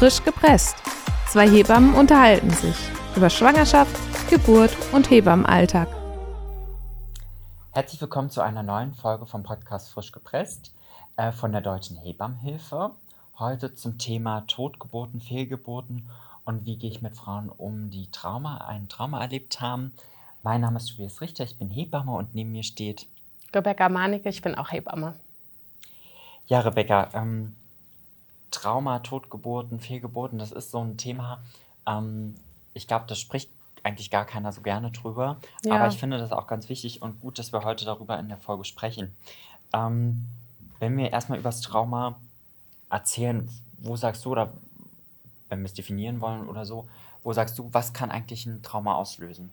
Frisch gepresst. Zwei Hebammen unterhalten sich über Schwangerschaft, Geburt und Hebammenalltag. Herzlich willkommen zu einer neuen Folge vom Podcast Frisch gepresst äh, von der Deutschen Hebammenhilfe. Heute zum Thema Totgeburten, Fehlgeburten und wie gehe ich mit Frauen um, die Trauma, ein Trauma erlebt haben. Mein Name ist Tobias Richter, ich bin Hebamme und neben mir steht Rebecca Manicke, ich bin auch Hebamme. Ja, Rebecca, ähm, Trauma, Totgeburten, Fehlgeburten, das ist so ein Thema. Ähm, ich glaube, das spricht eigentlich gar keiner so gerne drüber. Ja. Aber ich finde das auch ganz wichtig und gut, dass wir heute darüber in der Folge sprechen. Ähm, wenn wir erstmal über das Trauma erzählen, wo sagst du, oder wenn wir es definieren wollen oder so, wo sagst du, was kann eigentlich ein Trauma auslösen?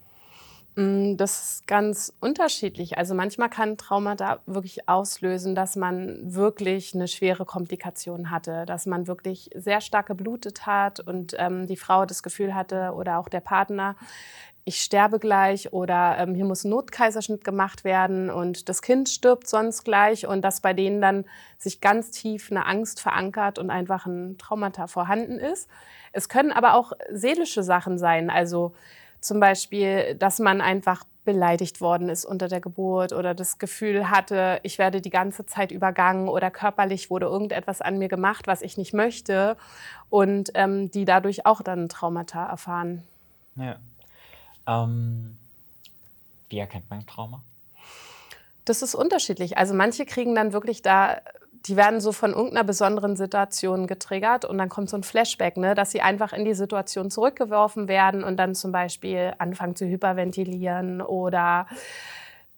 Mm, das ist ganz unterschiedlich. Also manchmal kann Trauma da wirklich auslösen, dass man wirklich eine schwere Komplikation hatte, dass man wirklich sehr stark geblutet hat und ähm, die Frau das Gefühl hatte oder auch der Partner, ich sterbe gleich oder ähm, hier muss ein Notkaiserschnitt gemacht werden und das Kind stirbt sonst gleich und dass bei denen dann sich ganz tief eine Angst verankert und einfach ein Traumata vorhanden ist. Es können aber auch seelische Sachen sein, also zum Beispiel, dass man einfach beleidigt worden ist unter der Geburt oder das Gefühl hatte, ich werde die ganze Zeit übergangen oder körperlich wurde irgendetwas an mir gemacht, was ich nicht möchte und ähm, die dadurch auch dann Traumata erfahren. Ja. Ähm, wie erkennt man Trauma? Das ist unterschiedlich. Also manche kriegen dann wirklich da die werden so von irgendeiner besonderen Situation getriggert und dann kommt so ein Flashback, ne, dass sie einfach in die Situation zurückgeworfen werden und dann zum Beispiel anfangen zu hyperventilieren oder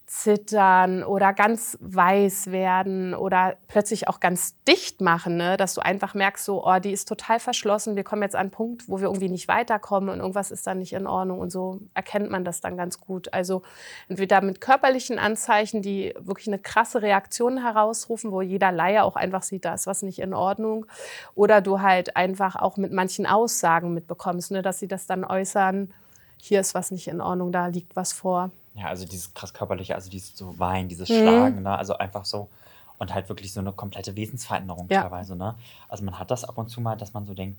zittern oder ganz weiß werden oder plötzlich auch ganz dicht machen, ne? dass du einfach merkst, so, oh, die ist total verschlossen, wir kommen jetzt an einen Punkt, wo wir irgendwie nicht weiterkommen und irgendwas ist dann nicht in Ordnung und so erkennt man das dann ganz gut. Also entweder mit körperlichen Anzeichen, die wirklich eine krasse Reaktion herausrufen, wo jeder Laie auch einfach sieht, da ist was nicht in Ordnung oder du halt einfach auch mit manchen Aussagen mitbekommst, ne? dass sie das dann äußern, hier ist was nicht in Ordnung, da liegt was vor. Ja, also dieses krass körperliche, also dieses so Weinen, dieses mhm. Schlagen, ne? also einfach so und halt wirklich so eine komplette Wesensveränderung ja. teilweise. Ne? Also man hat das ab und zu mal, dass man so denkt,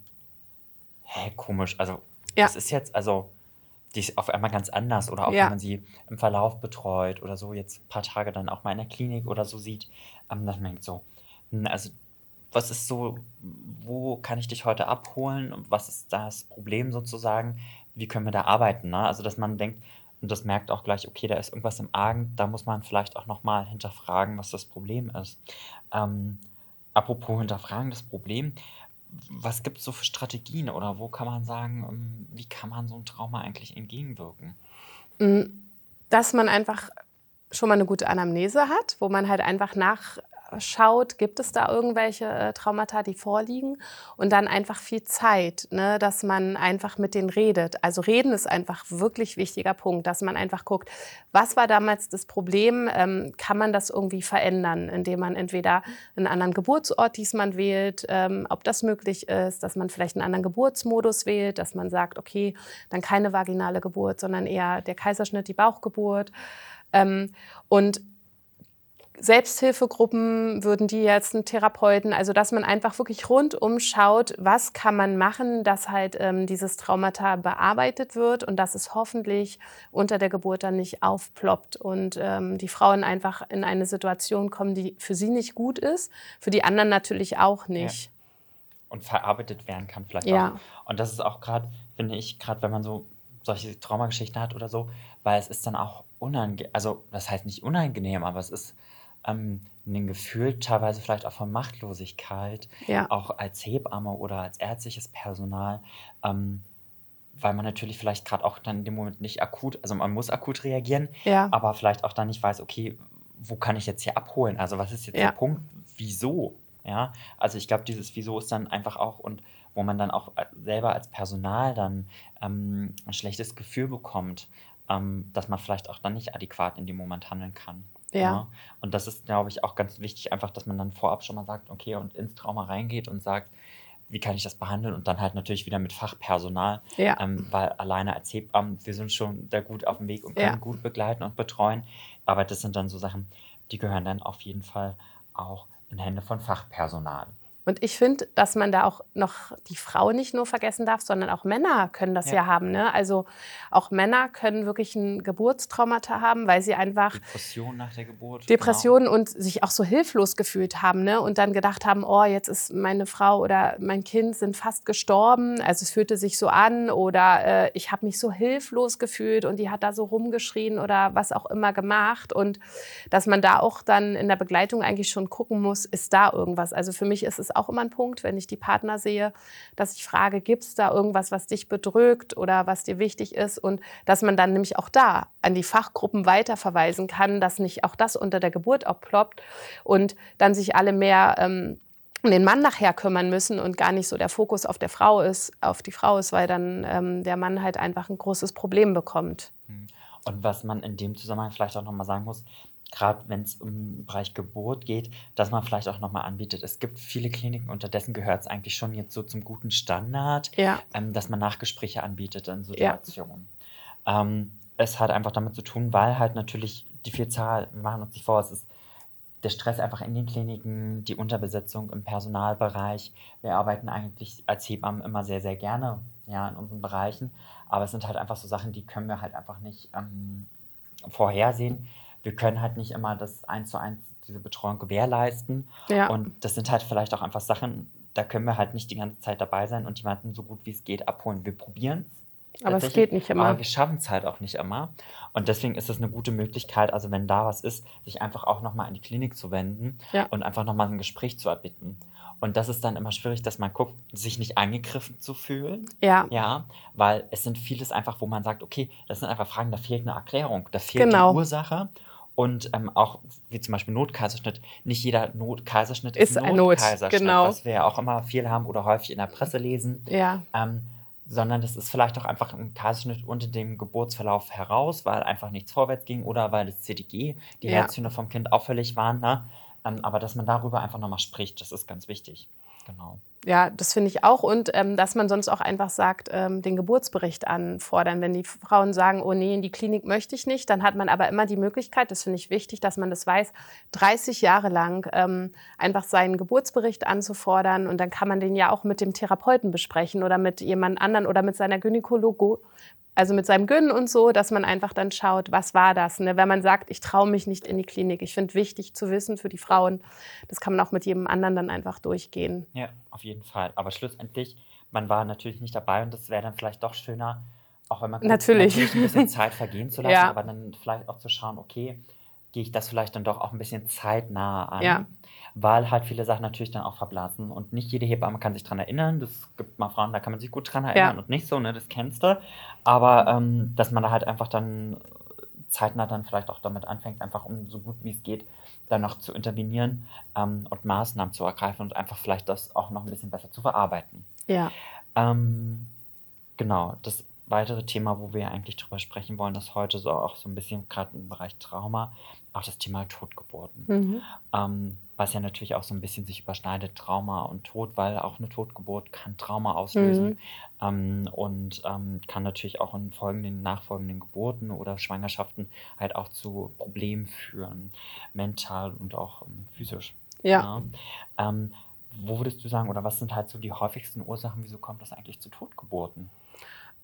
hä, komisch, also ja. das ist jetzt, also die ist auf einmal ganz anders oder auch ja. wenn man sie im Verlauf betreut oder so jetzt ein paar Tage dann auch mal in der Klinik oder so sieht, ähm, dass man denkt so, hm, also was ist so, wo kann ich dich heute abholen und was ist das Problem sozusagen, wie können wir da arbeiten, ne? Also dass man denkt, und das merkt auch gleich, okay, da ist irgendwas im Argen, da muss man vielleicht auch nochmal hinterfragen, was das Problem ist. Ähm, apropos hinterfragen, das Problem, was gibt es so für Strategien oder wo kann man sagen, ähm, wie kann man so ein Trauma eigentlich entgegenwirken? Mm, dass man einfach schon mal eine gute Anamnese hat, wo man halt einfach nach schaut, gibt es da irgendwelche äh, Traumata, die vorliegen und dann einfach viel Zeit, ne, dass man einfach mit denen redet. Also reden ist einfach wirklich wichtiger Punkt, dass man einfach guckt, was war damals das Problem, ähm, kann man das irgendwie verändern, indem man entweder einen anderen Geburtsort diesmal wählt, ähm, ob das möglich ist, dass man vielleicht einen anderen Geburtsmodus wählt, dass man sagt, okay, dann keine vaginale Geburt, sondern eher der Kaiserschnitt, die Bauchgeburt. Ähm, und Selbsthilfegruppen würden die jetzt einen Therapeuten, also dass man einfach wirklich rundum schaut, was kann man machen, dass halt ähm, dieses Traumata bearbeitet wird und dass es hoffentlich unter der Geburt dann nicht aufploppt und ähm, die Frauen einfach in eine Situation kommen, die für sie nicht gut ist, für die anderen natürlich auch nicht. Ja. Und verarbeitet werden kann vielleicht ja. auch. Und das ist auch gerade, finde ich, gerade wenn man so solche Traumageschichten hat oder so, weil es ist dann auch unangenehm, also das heißt nicht unangenehm, aber es ist ähm, ein Gefühl teilweise vielleicht auch von Machtlosigkeit, ja. auch als Hebamme oder als ärztliches Personal, ähm, weil man natürlich vielleicht gerade auch dann in dem Moment nicht akut, also man muss akut reagieren, ja. aber vielleicht auch dann nicht weiß, okay, wo kann ich jetzt hier abholen? Also was ist jetzt ja. der Punkt? Wieso? Ja, also ich glaube, dieses Wieso ist dann einfach auch und wo man dann auch selber als Personal dann ähm, ein schlechtes Gefühl bekommt, ähm, dass man vielleicht auch dann nicht adäquat in dem Moment handeln kann. Ja. ja. Ne? Und das ist, glaube ich, auch ganz wichtig, einfach, dass man dann vorab schon mal sagt, okay, und ins Trauma reingeht und sagt, wie kann ich das behandeln? Und dann halt natürlich wieder mit Fachpersonal, ja. ähm, weil alleine als Hebammen, wir sind schon da gut auf dem Weg und können ja. gut begleiten und betreuen. Aber das sind dann so Sachen, die gehören dann auf jeden Fall auch in Hände von Fachpersonal. Und ich finde, dass man da auch noch die Frau nicht nur vergessen darf, sondern auch Männer können das ja, ja haben. Ne? Also auch Männer können wirklich ein Geburtstraumata haben, weil sie einfach Depression nach der Geburt. Depressionen genau. und sich auch so hilflos gefühlt haben ne? und dann gedacht haben, oh, jetzt ist meine Frau oder mein Kind sind fast gestorben. Also es fühlte sich so an oder äh, ich habe mich so hilflos gefühlt und die hat da so rumgeschrien oder was auch immer gemacht. Und dass man da auch dann in der Begleitung eigentlich schon gucken muss, ist da irgendwas. Also für mich ist es auch immer ein Punkt, wenn ich die Partner sehe, dass ich frage, gibt es da irgendwas, was dich bedrückt oder was dir wichtig ist? Und dass man dann nämlich auch da an die Fachgruppen weiterverweisen kann, dass nicht auch das unter der Geburt aufploppt und dann sich alle mehr ähm, den Mann nachher kümmern müssen und gar nicht so der Fokus auf der Frau ist, auf die Frau ist, weil dann ähm, der Mann halt einfach ein großes Problem bekommt. Hm. Und was man in dem Zusammenhang vielleicht auch nochmal sagen muss, gerade wenn es um Bereich Geburt geht, dass man vielleicht auch nochmal anbietet. Es gibt viele Kliniken, unterdessen gehört es eigentlich schon jetzt so zum guten Standard, ja. ähm, dass man Nachgespräche anbietet in Situationen. Ja. Ähm, es hat einfach damit zu tun, weil halt natürlich die Vielzahl, wir machen uns nicht vor, es ist der Stress einfach in den Kliniken, die Unterbesetzung im Personalbereich. Wir arbeiten eigentlich als Hebammen immer sehr, sehr gerne ja, in unseren Bereichen. Aber es sind halt einfach so Sachen, die können wir halt einfach nicht ähm, vorhersehen wir können halt nicht immer das eins zu eins diese Betreuung gewährleisten. Ja. Und das sind halt vielleicht auch einfach Sachen, da können wir halt nicht die ganze Zeit dabei sein und jemanden so gut wie es geht abholen. Wir probieren es. Aber es geht nicht immer. Aber wir schaffen es halt auch nicht immer. Und deswegen ist es eine gute Möglichkeit, also wenn da was ist, sich einfach auch nochmal in die Klinik zu wenden ja. und einfach nochmal ein Gespräch zu erbitten. Und das ist dann immer schwierig, dass man guckt, sich nicht angegriffen zu fühlen. Ja. Ja, weil es sind vieles einfach, wo man sagt, okay, das sind einfach Fragen, da fehlt eine Erklärung, da fehlt genau. die Ursache. Und ähm, auch wie zum Beispiel Notkaiserschnitt, nicht jeder Notkaiserschnitt ist, ist ein Notkaiserschnitt, genau. was wir ja auch immer viel haben oder häufig in der Presse lesen. Ja. Ähm, sondern das ist vielleicht auch einfach ein Kaiserschnitt unter dem Geburtsverlauf heraus, weil einfach nichts vorwärts ging oder weil das CDG, die ja. Herztöne vom Kind auffällig waren. Ne? Ähm, aber dass man darüber einfach nochmal spricht, das ist ganz wichtig. Genau. Ja, das finde ich auch. Und ähm, dass man sonst auch einfach sagt, ähm, den Geburtsbericht anfordern. Wenn die Frauen sagen, oh nee, in die Klinik möchte ich nicht, dann hat man aber immer die Möglichkeit, das finde ich wichtig, dass man das weiß, 30 Jahre lang ähm, einfach seinen Geburtsbericht anzufordern. Und dann kann man den ja auch mit dem Therapeuten besprechen oder mit jemand anderen oder mit seiner Gynäkologo also mit seinem Gönnen und so, dass man einfach dann schaut, was war das. Ne? Wenn man sagt, ich traue mich nicht in die Klinik. Ich finde wichtig zu wissen für die Frauen, das kann man auch mit jedem anderen dann einfach durchgehen. Ja, auf jeden Fall. Aber schlussendlich, man war natürlich nicht dabei und das wäre dann vielleicht doch schöner, auch wenn man natürlich. natürlich ein bisschen Zeit vergehen zu lassen, ja. aber dann vielleicht auch zu schauen, okay, gehe ich das vielleicht dann doch auch ein bisschen zeitnah an. Ja. Weil halt viele Sachen natürlich dann auch verblasen. Und nicht jede Hebamme kann sich daran erinnern. Das gibt mal Frauen, da kann man sich gut dran erinnern ja. und nicht so, ne? Das kennst du. Aber ähm, dass man da halt einfach dann zeitnah dann vielleicht auch damit anfängt, einfach um so gut wie es geht, dann noch zu intervenieren ähm, und Maßnahmen zu ergreifen und einfach vielleicht das auch noch ein bisschen besser zu verarbeiten. Ja. Ähm, genau, das weitere Thema, wo wir eigentlich drüber sprechen wollen, ist heute so auch so ein bisschen gerade im Bereich Trauma, auch das Thema Totgeburten. Mhm. Ähm, was ja natürlich auch so ein bisschen sich überschneidet, Trauma und Tod, weil auch eine Totgeburt kann Trauma auslösen mhm. ähm, und ähm, kann natürlich auch in folgenden, nachfolgenden Geburten oder Schwangerschaften halt auch zu Problemen führen, mental und auch ähm, physisch. Ja. ja. Ähm, wo würdest du sagen, oder was sind halt so die häufigsten Ursachen, wieso kommt das eigentlich zu Totgeburten?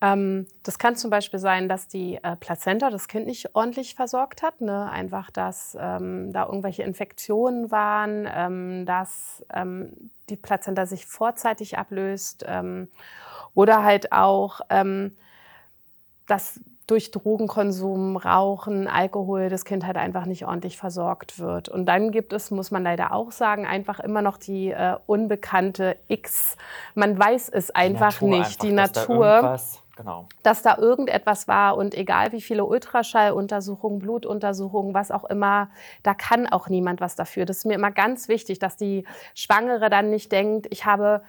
Ähm, das kann zum Beispiel sein, dass die äh, Plazenta das Kind nicht ordentlich versorgt hat. Ne? Einfach, dass ähm, da irgendwelche Infektionen waren, ähm, dass ähm, die Plazenta sich vorzeitig ablöst ähm, oder halt auch, ähm, dass durch Drogenkonsum, Rauchen, Alkohol das Kind halt einfach nicht ordentlich versorgt wird. Und dann gibt es, muss man leider auch sagen, einfach immer noch die äh, unbekannte X. Man weiß es einfach die nicht. Einfach, die Natur Genau. Dass da irgendetwas war und egal wie viele Ultraschalluntersuchungen, Blutuntersuchungen, was auch immer, da kann auch niemand was dafür. Das ist mir immer ganz wichtig, dass die Schwangere dann nicht denkt, ich habe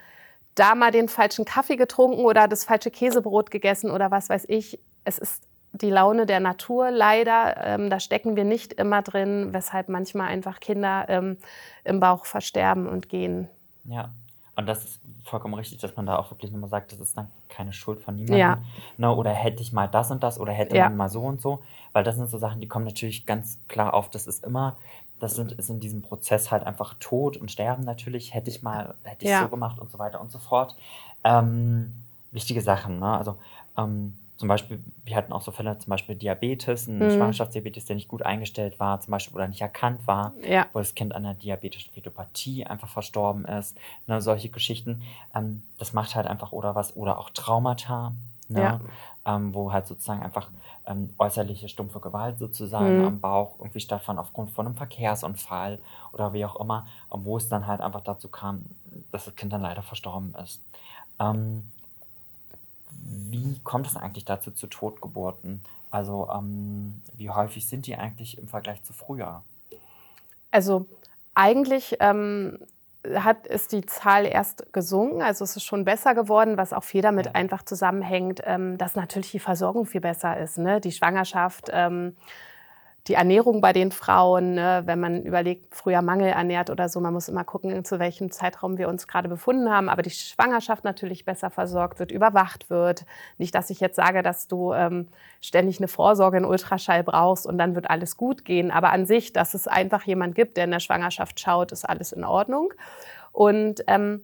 da mal den falschen Kaffee getrunken oder das falsche Käsebrot gegessen oder was weiß ich. Es ist die Laune der Natur leider. Ähm, da stecken wir nicht immer drin, weshalb manchmal einfach Kinder ähm, im Bauch versterben und gehen. Ja, und das vollkommen richtig, dass man da auch wirklich nochmal sagt, das ist dann keine Schuld von niemandem. Ja. Ne, oder hätte ich mal das und das oder hätte ja. man mal so und so. Weil das sind so Sachen, die kommen natürlich ganz klar auf. Das ist immer, das sind, ist in diesem Prozess halt einfach Tod und Sterben natürlich. Hätte ich mal, hätte ich ja. so gemacht und so weiter und so fort. Ähm, wichtige Sachen, ne? Also ähm, zum Beispiel, wir hatten auch so Fälle, zum Beispiel Diabetes, ein mhm. Schwangerschaftsdiabetes, der nicht gut eingestellt war, zum Beispiel oder nicht erkannt war, ja. wo das Kind an einer diabetischen Fetopathie einfach verstorben ist. Ne, solche Geschichten. Ähm, das macht halt einfach oder was, oder auch Traumata, ne, ja. ähm, wo halt sozusagen einfach ähm, äußerliche stumpfe Gewalt sozusagen mhm. am Bauch irgendwie stattfand aufgrund von einem Verkehrsunfall oder wie auch immer, wo es dann halt einfach dazu kam, dass das Kind dann leider verstorben ist. Ähm, wie kommt es eigentlich dazu zu Totgeburten? Also ähm, wie häufig sind die eigentlich im Vergleich zu früher? Also eigentlich ähm, hat, ist die Zahl erst gesunken, also es ist schon besser geworden, was auch viel damit ja. einfach zusammenhängt, ähm, dass natürlich die Versorgung viel besser ist. Ne? Die Schwangerschaft ähm, die Ernährung bei den Frauen, ne, wenn man überlegt, früher Mangel ernährt oder so, man muss immer gucken, zu welchem Zeitraum wir uns gerade befunden haben, aber die Schwangerschaft natürlich besser versorgt wird, überwacht wird. Nicht, dass ich jetzt sage, dass du ähm, ständig eine Vorsorge in Ultraschall brauchst und dann wird alles gut gehen, aber an sich, dass es einfach jemand gibt, der in der Schwangerschaft schaut, ist alles in Ordnung. Und ähm,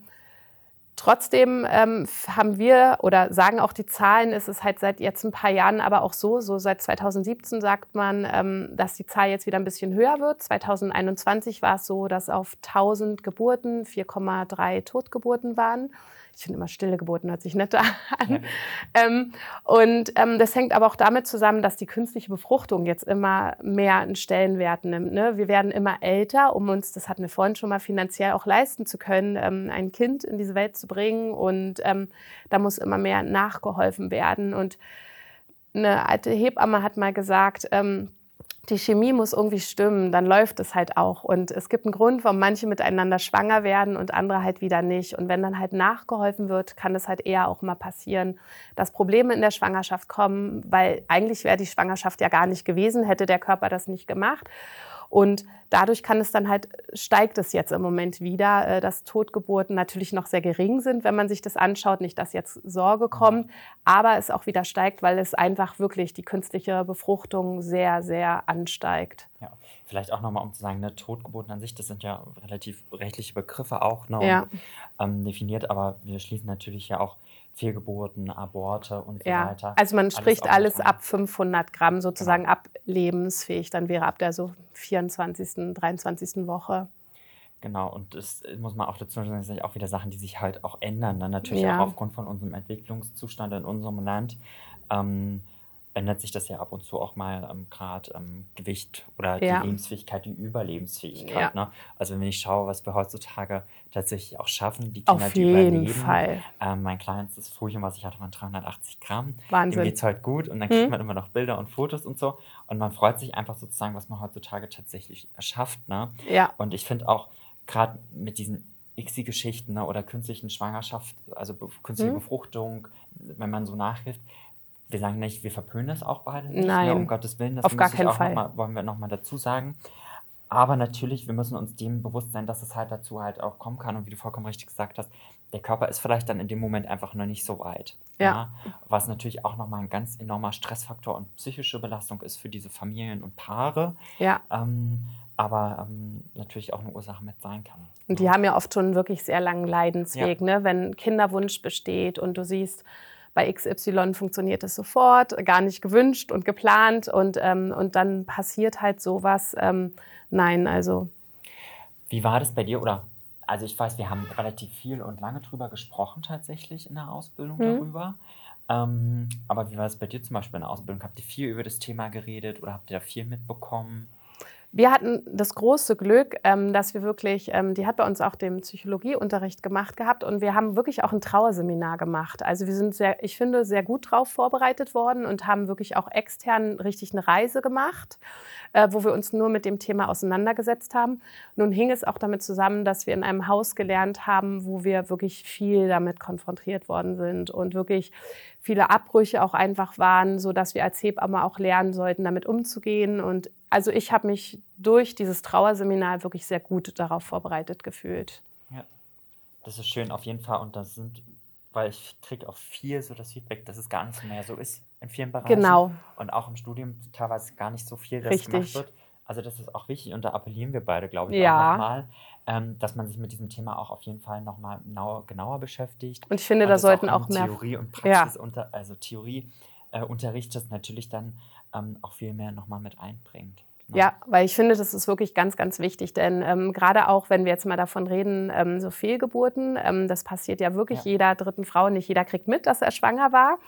Trotzdem ähm, haben wir oder sagen auch die Zahlen, ist es halt seit jetzt ein paar Jahren aber auch so, so seit 2017 sagt man, ähm, dass die Zahl jetzt wieder ein bisschen höher wird. 2021 war es so, dass auf 1000 Geburten 4,3 Totgeburten waren ich finde immer stille Geburten hört sich netter an. Ähm, und ähm, das hängt aber auch damit zusammen, dass die künstliche Befruchtung jetzt immer mehr einen Stellenwert nimmt. Ne? Wir werden immer älter, um uns, das hatten wir vorhin schon mal, finanziell auch leisten zu können, ähm, ein Kind in diese Welt zu bringen. Und ähm, da muss immer mehr nachgeholfen werden. Und eine alte Hebamme hat mal gesagt, ähm, die Chemie muss irgendwie stimmen, dann läuft es halt auch. Und es gibt einen Grund, warum manche miteinander schwanger werden und andere halt wieder nicht. Und wenn dann halt nachgeholfen wird, kann es halt eher auch mal passieren, dass Probleme in der Schwangerschaft kommen, weil eigentlich wäre die Schwangerschaft ja gar nicht gewesen, hätte der Körper das nicht gemacht. Und dadurch kann es dann halt, steigt es jetzt im Moment wieder, äh, dass Totgeburten natürlich noch sehr gering sind, wenn man sich das anschaut. Nicht, dass jetzt Sorge kommt, aber es auch wieder steigt, weil es einfach wirklich die künstliche Befruchtung sehr, sehr ansteigt. Ja, vielleicht auch nochmal, um zu sagen, ne, Totgeburten an sich, das sind ja relativ rechtliche Begriffe auch ne, ja. ähm, definiert, aber wir schließen natürlich ja auch Fehlgeburten, Aborte und so ja, weiter. Also man spricht alles, alles ab 500 Gramm sozusagen genau. ab lebensfähig, dann wäre ab der so 24., 23. Woche. Genau, und das muss man auch dazu sagen, das sind auch wieder Sachen, die sich halt auch ändern. Dann natürlich ja. auch aufgrund von unserem Entwicklungszustand in unserem Land. Ähm, ändert sich das ja ab und zu auch mal ähm, gerade ähm, Gewicht oder ja. die Lebensfähigkeit, die Überlebensfähigkeit. Ja. Ne? Also wenn ich schaue, was wir heutzutage tatsächlich auch schaffen, die Kinder, Auf die überleben. Fall. Ähm, mein kleinstes Frühchen, was ich hatte, waren 380 Gramm. Wahnsinn. Dem geht es halt gut und dann kriegt hm. man immer noch Bilder und Fotos und so. Und man freut sich einfach sozusagen, was man heutzutage tatsächlich schafft. Ne? Ja. Und ich finde auch, gerade mit diesen ICSI-Geschichten ne, oder künstlichen Schwangerschaft, also künstliche hm. Befruchtung, wenn man so nachhilft, wir sagen nicht, wir verpönen das auch beide nicht, ne, Nein, ne, um Gottes Willen. Das auf gar keinen Fall. Mal, wollen wir nochmal dazu sagen. Aber natürlich, wir müssen uns dem bewusst sein, dass es halt dazu halt auch kommen kann. Und wie du vollkommen richtig gesagt hast, der Körper ist vielleicht dann in dem Moment einfach noch nicht so weit. Ja. ja was natürlich auch nochmal ein ganz enormer Stressfaktor und psychische Belastung ist für diese Familien und Paare. Ja. Ähm, aber ähm, natürlich auch eine Ursache mit sein kann. Und die ja. haben ja oft schon wirklich sehr langen Leidensweg, ja. ne? wenn Kinderwunsch besteht und du siehst, bei XY funktioniert es sofort, gar nicht gewünscht und geplant und, ähm, und dann passiert halt sowas. Ähm, nein, also. Wie war das bei dir? Oder, also ich weiß, wir haben relativ viel und lange drüber gesprochen tatsächlich in der Ausbildung mhm. darüber. Ähm, aber wie war es bei dir zum Beispiel in der Ausbildung? Habt ihr viel über das Thema geredet oder habt ihr da viel mitbekommen? Wir hatten das große Glück, ähm, dass wir wirklich, ähm, die hat bei uns auch den Psychologieunterricht gemacht gehabt und wir haben wirklich auch ein Trauerseminar gemacht. Also wir sind sehr, ich finde, sehr gut drauf vorbereitet worden und haben wirklich auch extern richtig eine Reise gemacht, äh, wo wir uns nur mit dem Thema auseinandergesetzt haben. Nun hing es auch damit zusammen, dass wir in einem Haus gelernt haben, wo wir wirklich viel damit konfrontiert worden sind und wirklich viele Abbrüche auch einfach waren, so dass wir als Hebamme auch lernen sollten, damit umzugehen und also ich habe mich durch dieses Trauerseminar wirklich sehr gut darauf vorbereitet gefühlt. Ja. Das ist schön, auf jeden Fall. Und das sind, weil ich kriege auch viel so das Feedback, dass es gar nicht mehr so ist in vielen Bereichen. Genau. Und auch im Studium teilweise gar nicht so viel, das Richtig. gemacht wird. Also das ist auch wichtig und da appellieren wir beide, glaube ich, ja. auch nochmal, ähm, dass man sich mit diesem Thema auch auf jeden Fall nochmal genauer, genauer beschäftigt. Und ich finde, und da sollten auch, auch mehr Theorie und Praxis, ja. unter, also Theorie äh, das natürlich dann ähm, auch viel mehr nochmal mit einbringt. Ja, weil ich finde, das ist wirklich ganz, ganz wichtig. Denn ähm, gerade auch, wenn wir jetzt mal davon reden, ähm, so Fehlgeburten, ähm, das passiert ja wirklich ja. jeder dritten Frau. Nicht jeder kriegt mit, dass er schwanger war.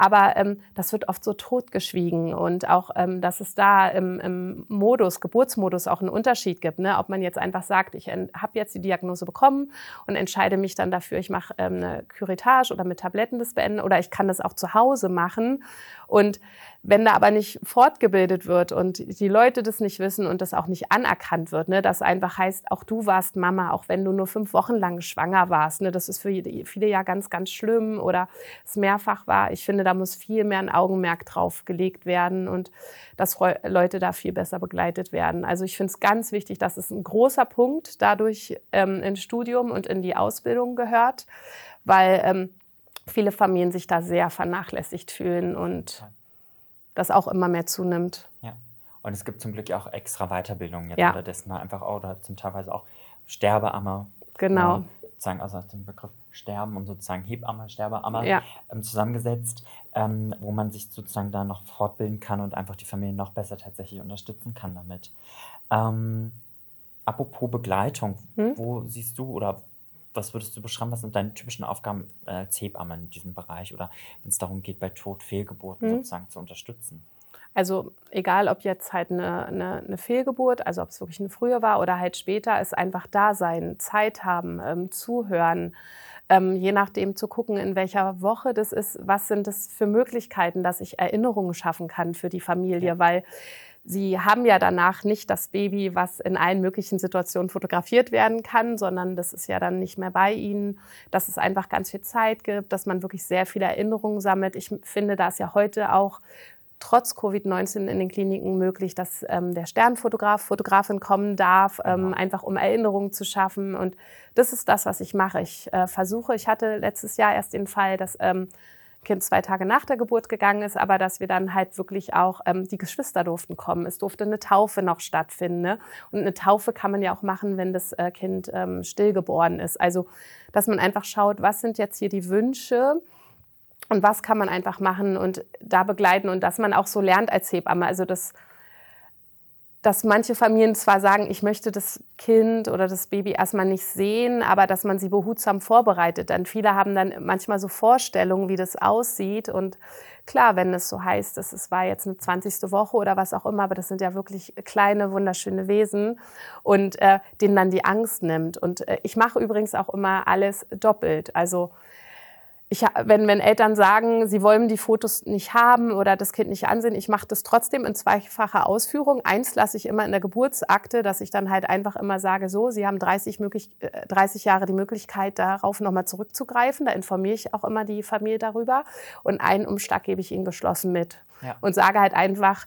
Aber ähm, das wird oft so totgeschwiegen. Und auch, ähm, dass es da im, im, Modus, Geburtsmodus auch einen Unterschied gibt. Ne? Ob man jetzt einfach sagt, ich habe jetzt die Diagnose bekommen und entscheide mich dann dafür, ich mache ähm, eine Curettage oder mit Tabletten das beenden oder ich kann das auch zu Hause machen. Und wenn da aber nicht fortgebildet wird und die Leute das nicht wissen und das auch nicht anerkannt wird, ne, das einfach heißt, auch du warst Mama, auch wenn du nur fünf Wochen lang schwanger warst. Ne, das ist für viele ja ganz, ganz schlimm oder es mehrfach war. Ich finde, da muss viel mehr ein Augenmerk drauf gelegt werden und dass Leute da viel besser begleitet werden. Also ich finde es ganz wichtig, dass es ein großer Punkt dadurch ähm, ins Studium und in die Ausbildung gehört, weil ähm, viele Familien sich da sehr vernachlässigt fühlen und das auch immer mehr zunimmt. Ja. Und es gibt zum Glück auch extra Weiterbildungen jetzt ja. unterdessen einfach auch oder zum Teilweise auch Sterbeammer. Genau. Sozusagen, also den Begriff Sterben und sozusagen Hebamme, Sterbeammer ja. ähm, zusammengesetzt, ähm, wo man sich sozusagen da noch fortbilden kann und einfach die Familie noch besser tatsächlich unterstützen kann damit. Ähm, apropos Begleitung, hm? wo siehst du oder was würdest du beschreiben, was sind deine typischen Aufgaben als Hebamme in diesem Bereich oder wenn es darum geht, bei Tod, Fehlgeburten mhm. sozusagen zu unterstützen? Also egal, ob jetzt halt eine, eine, eine, Fehlgeburt, also ob es wirklich eine frühe war oder halt später, ist einfach da sein, Zeit haben, ähm, zuhören, ähm, je nachdem zu gucken, in welcher Woche das ist, was sind das für Möglichkeiten, dass ich Erinnerungen schaffen kann für die Familie, ja. weil Sie haben ja danach nicht das Baby, was in allen möglichen Situationen fotografiert werden kann, sondern das ist ja dann nicht mehr bei Ihnen, dass es einfach ganz viel Zeit gibt, dass man wirklich sehr viele Erinnerungen sammelt. Ich finde, da ist ja heute auch trotz Covid-19 in den Kliniken möglich, dass ähm, der Sternfotograf, Fotografin kommen darf, ähm, genau. einfach um Erinnerungen zu schaffen. Und das ist das, was ich mache. Ich äh, versuche, ich hatte letztes Jahr erst den Fall, dass ähm, Kind zwei Tage nach der Geburt gegangen ist, aber dass wir dann halt wirklich auch, ähm, die Geschwister durften kommen. Es durfte eine Taufe noch stattfinden. Ne? Und eine Taufe kann man ja auch machen, wenn das äh, Kind ähm, stillgeboren ist. Also, dass man einfach schaut, was sind jetzt hier die Wünsche und was kann man einfach machen und da begleiten und dass man auch so lernt als Hebamme. Also, das dass manche Familien zwar sagen, ich möchte das Kind oder das Baby erstmal nicht sehen, aber dass man sie behutsam vorbereitet. Denn viele haben dann manchmal so Vorstellungen, wie das aussieht. Und klar, wenn es so heißt, dass es war jetzt eine 20. Woche oder was auch immer, aber das sind ja wirklich kleine, wunderschöne Wesen und äh, denen dann die Angst nimmt. Und äh, ich mache übrigens auch immer alles doppelt. Also ich, wenn, wenn Eltern sagen, sie wollen die Fotos nicht haben oder das Kind nicht ansehen, ich mache das trotzdem in zweifacher Ausführung. Eins lasse ich immer in der Geburtsakte, dass ich dann halt einfach immer sage, so, Sie haben 30, möglich, 30 äh, Jahre die Möglichkeit, darauf nochmal zurückzugreifen. Da informiere ich auch immer die Familie darüber. Und einen Umschlag gebe ich Ihnen geschlossen mit. Ja. Und sage halt einfach,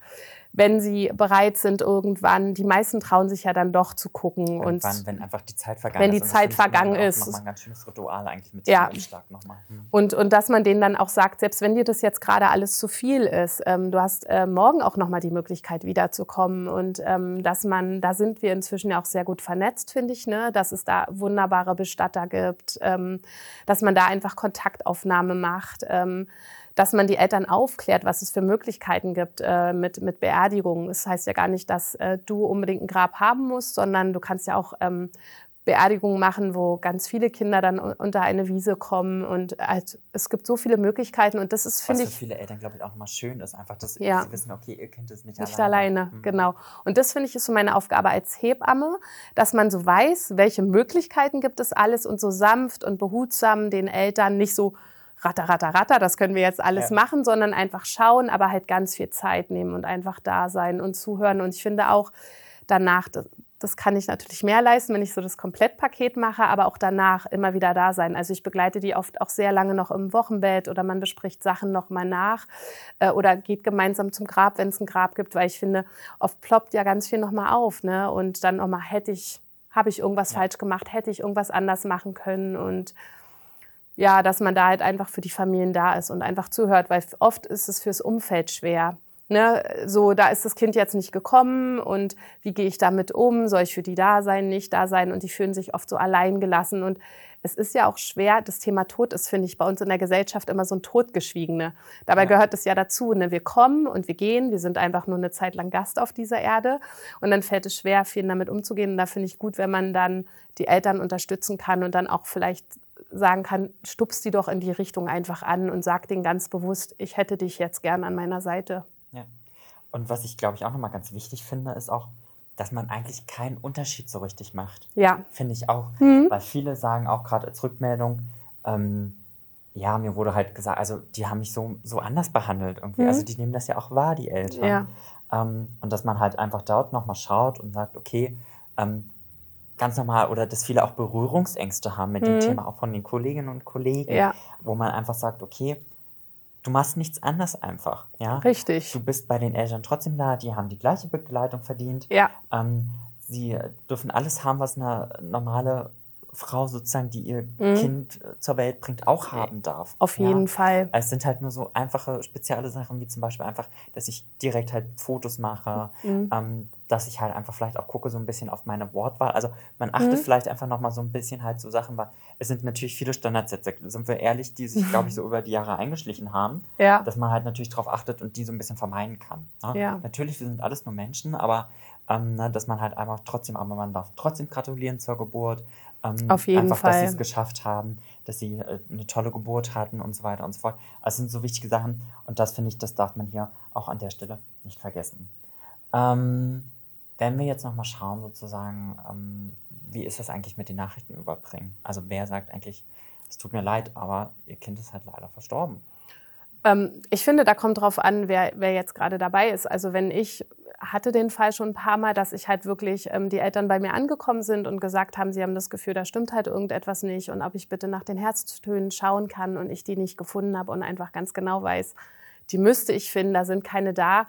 wenn sie bereit sind irgendwann. Die meisten trauen sich ja dann doch zu gucken. Irgendwann, und wenn einfach die Zeit vergangen ist. Wenn die Zeit vergangen ist. Nochmal ein ganz schönes Ritual eigentlich mit ja. Stark nochmal. Hm. Und, und dass man denen dann auch sagt, selbst wenn dir das jetzt gerade alles zu viel ist, ähm, du hast äh, morgen auch nochmal die Möglichkeit wiederzukommen. Und ähm, dass man, da sind wir inzwischen ja auch sehr gut vernetzt, finde ich, ne? dass es da wunderbare Bestatter gibt, ähm, dass man da einfach Kontaktaufnahme macht. Dass man die Eltern aufklärt, was es für Möglichkeiten gibt äh, mit, mit Beerdigungen. Das heißt ja gar nicht, dass äh, du unbedingt ein Grab haben musst, sondern du kannst ja auch ähm, Beerdigungen machen, wo ganz viele Kinder dann unter eine Wiese kommen und halt, es gibt so viele Möglichkeiten und das ist finde ich für viele Eltern glaube ich auch nochmal schön ist einfach, dass ja. sie wissen, okay, ihr Kind ist nicht, nicht alleine. alleine mhm. Genau und das finde ich ist so meine Aufgabe als Hebamme, dass man so weiß, welche Möglichkeiten gibt es alles und so sanft und behutsam den Eltern nicht so ratter, ratter, ratter, das können wir jetzt alles ja. machen, sondern einfach schauen, aber halt ganz viel Zeit nehmen und einfach da sein und zuhören. Und ich finde auch danach, das, das kann ich natürlich mehr leisten, wenn ich so das Komplettpaket mache, aber auch danach immer wieder da sein. Also ich begleite die oft auch sehr lange noch im Wochenbett oder man bespricht Sachen noch mal nach äh, oder geht gemeinsam zum Grab, wenn es ein Grab gibt, weil ich finde, oft ploppt ja ganz viel noch mal auf, ne? Und dann noch mal hätte ich habe ich irgendwas ja. falsch gemacht, hätte ich irgendwas anders machen können und ja, dass man da halt einfach für die Familien da ist und einfach zuhört, weil oft ist es fürs Umfeld schwer. Ne, so, da ist das Kind jetzt nicht gekommen und wie gehe ich damit um? Soll ich für die da sein, nicht da sein? Und die fühlen sich oft so allein gelassen. Und es ist ja auch schwer, das Thema Tod ist, finde ich, bei uns in der Gesellschaft immer so ein Totgeschwiegene. Dabei ja. gehört es ja dazu, ne? wir kommen und wir gehen, wir sind einfach nur eine Zeit lang Gast auf dieser Erde. Und dann fällt es schwer, vielen damit umzugehen. Und da finde ich gut, wenn man dann die Eltern unterstützen kann und dann auch vielleicht sagen kann, stupst die doch in die Richtung einfach an und sag denen ganz bewusst, ich hätte dich jetzt gern an meiner Seite. Ja. Und was ich, glaube ich, auch nochmal ganz wichtig finde, ist auch, dass man eigentlich keinen Unterschied so richtig macht. Ja. Finde ich auch. Mhm. Weil viele sagen auch gerade als Rückmeldung, ähm, ja, mir wurde halt gesagt, also die haben mich so, so anders behandelt irgendwie. Mhm. Also die nehmen das ja auch wahr, die Eltern. Ja. Ähm, und dass man halt einfach dort nochmal schaut und sagt, okay, ähm, ganz normal, oder dass viele auch Berührungsängste haben mit mhm. dem Thema, auch von den Kolleginnen und Kollegen, ja. wo man einfach sagt, okay, du machst nichts anders einfach. Ja? Richtig. Du bist bei den Eltern trotzdem da, die haben die gleiche Begleitung verdient. Ja. Ähm, sie dürfen alles haben, was eine normale Frau sozusagen, die ihr mhm. Kind äh, zur Welt bringt, auch haben darf. Auf ja? jeden Fall. Es sind halt nur so einfache, spezielle Sachen, wie zum Beispiel einfach, dass ich direkt halt Fotos mache, mhm. ähm, dass ich halt einfach vielleicht auch gucke so ein bisschen auf meine Wortwahl. Also man achtet mhm. vielleicht einfach nochmal so ein bisschen halt so Sachen, weil es sind natürlich viele Standardsätze, sind wir ehrlich, die sich, glaube ich, so über die Jahre eingeschlichen haben, ja. dass man halt natürlich darauf achtet und die so ein bisschen vermeiden kann. Ne? Ja. Natürlich, wir sind alles nur Menschen, aber ähm, ne, dass man halt einfach trotzdem, aber man darf trotzdem gratulieren zur Geburt. Ähm, Auf jeden einfach, Fall. dass sie es geschafft haben, dass sie äh, eine tolle Geburt hatten und so weiter und so fort. Also sind so wichtige Sachen und das finde ich, das darf man hier auch an der Stelle nicht vergessen. Ähm, wenn wir jetzt nochmal schauen, sozusagen, ähm, wie ist das eigentlich mit den Nachrichten überbringen? Also wer sagt eigentlich, es tut mir leid, aber ihr Kind ist halt leider verstorben? Ähm, ich finde, da kommt drauf an, wer, wer jetzt gerade dabei ist. Also wenn ich hatte den Fall schon ein paar Mal, dass ich halt wirklich ähm, die Eltern bei mir angekommen sind und gesagt haben, sie haben das Gefühl, da stimmt halt irgendetwas nicht und ob ich bitte nach den Herztönen schauen kann und ich die nicht gefunden habe und einfach ganz genau weiß, die müsste ich finden, da sind keine da.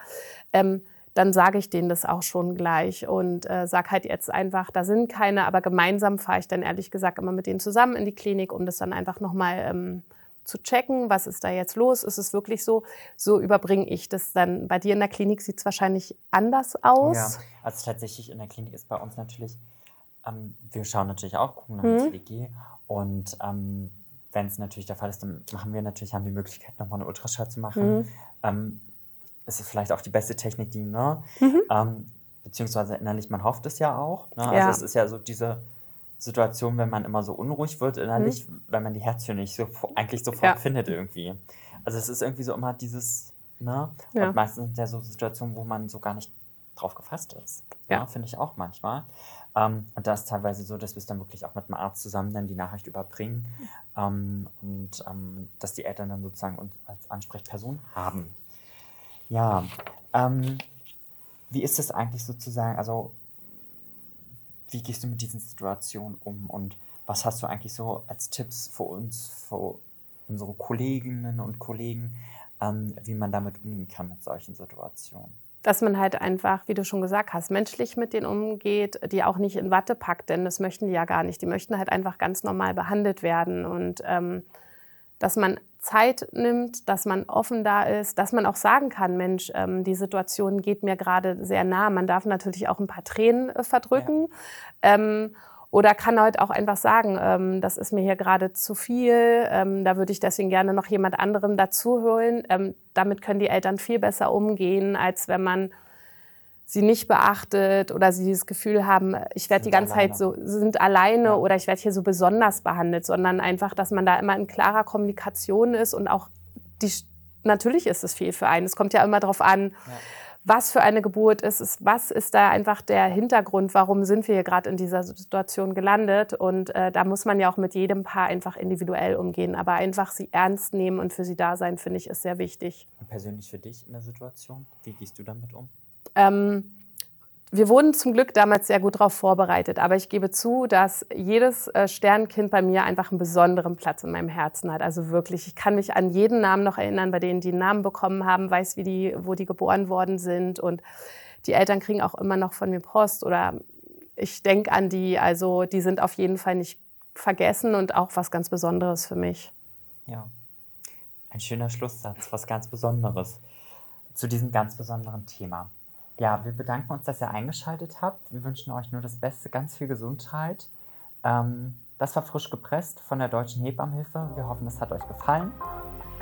Ähm, dann sage ich denen das auch schon gleich und äh, sage halt jetzt einfach, da sind keine, aber gemeinsam fahre ich dann ehrlich gesagt immer mit denen zusammen in die Klinik, um das dann einfach nochmal ähm, zu checken, was ist da jetzt los, ist es wirklich so, so überbringe ich das dann. Bei dir in der Klinik sieht es wahrscheinlich anders aus. Ja, also tatsächlich in der Klinik ist bei uns natürlich, ähm, wir schauen natürlich auch, gucken nach mhm. CDG und ähm, wenn es natürlich der Fall ist, dann machen wir natürlich, haben die Möglichkeit, nochmal eine Ultraschall zu machen. Mhm. Ähm, es ist vielleicht auch die beste Technik, die, ne? Mhm. Ähm, beziehungsweise innerlich, man hofft es ja auch. Ne? Also ja. es ist ja so diese Situation, wenn man immer so unruhig wird innerlich, mhm. wenn man die Herzchen nicht so eigentlich sofort ja. findet irgendwie. Also es ist irgendwie so immer dieses, ne? Ja. Und meistens sind ja so Situationen, wo man so gar nicht drauf gefasst ist. Ja. Ne? Finde ich auch manchmal. Ähm, und da ist teilweise so, dass wir es dann wirklich auch mit dem Arzt zusammen dann die Nachricht überbringen ähm, und ähm, dass die Eltern dann sozusagen uns als Ansprechperson haben. Ja, ähm, wie ist das eigentlich sozusagen, also wie gehst du mit diesen Situationen um und was hast du eigentlich so als Tipps für uns, für unsere Kolleginnen und Kollegen, ähm, wie man damit umgehen kann mit solchen Situationen? Dass man halt einfach, wie du schon gesagt hast, menschlich mit denen umgeht, die auch nicht in Watte packt, denn das möchten die ja gar nicht. Die möchten halt einfach ganz normal behandelt werden und ähm, dass man Zeit nimmt, dass man offen da ist, dass man auch sagen kann, Mensch, ähm, die Situation geht mir gerade sehr nah. Man darf natürlich auch ein paar Tränen äh, verdrücken. Ja. Ähm, oder kann halt auch einfach sagen, ähm, das ist mir hier gerade zu viel, ähm, da würde ich deswegen gerne noch jemand anderem dazuholen. Ähm, damit können die Eltern viel besser umgehen, als wenn man sie nicht beachtet oder sie das Gefühl haben, ich werde die ganze alleine. Zeit so, sind alleine ja. oder ich werde hier so besonders behandelt, sondern einfach, dass man da immer in klarer Kommunikation ist und auch die, natürlich ist es viel für einen. Es kommt ja immer darauf an, ja. was für eine Geburt ist es, was ist da einfach der Hintergrund, warum sind wir hier gerade in dieser Situation gelandet und äh, da muss man ja auch mit jedem Paar einfach individuell umgehen, aber einfach sie ernst nehmen und für sie da sein, finde ich, ist sehr wichtig. Und persönlich für dich in der Situation, wie gehst du damit um? Ähm, wir wurden zum Glück damals sehr gut darauf vorbereitet, aber ich gebe zu, dass jedes äh, Sternkind bei mir einfach einen besonderen Platz in meinem Herzen hat. Also wirklich, ich kann mich an jeden Namen noch erinnern, bei denen die einen Namen bekommen haben, weiß, wie die, wo die geboren worden sind und die Eltern kriegen auch immer noch von mir Post oder ich denke an die, also die sind auf jeden Fall nicht vergessen und auch was ganz Besonderes für mich. Ja, ein schöner Schlusssatz, was ganz Besonderes zu diesem ganz besonderen Thema. Ja, wir bedanken uns, dass ihr eingeschaltet habt. Wir wünschen euch nur das Beste, ganz viel Gesundheit. Ähm, das war frisch gepresst von der Deutschen Hebammenhilfe. Wir hoffen, es hat euch gefallen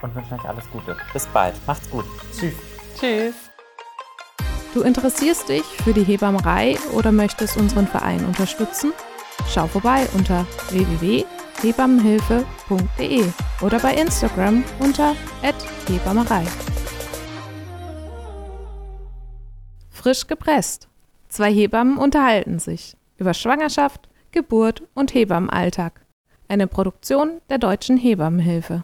und wünschen euch alles Gute. Bis bald. Macht's gut. Tschüss. Tschüss. Du interessierst dich für die Hebammerei oder möchtest unseren Verein unterstützen? Schau vorbei unter www.hebammenhilfe.de oder bei Instagram unter @hebammerei. Frisch gepresst. Zwei Hebammen unterhalten sich über Schwangerschaft, Geburt und Hebammenalltag. Eine Produktion der Deutschen Hebammenhilfe.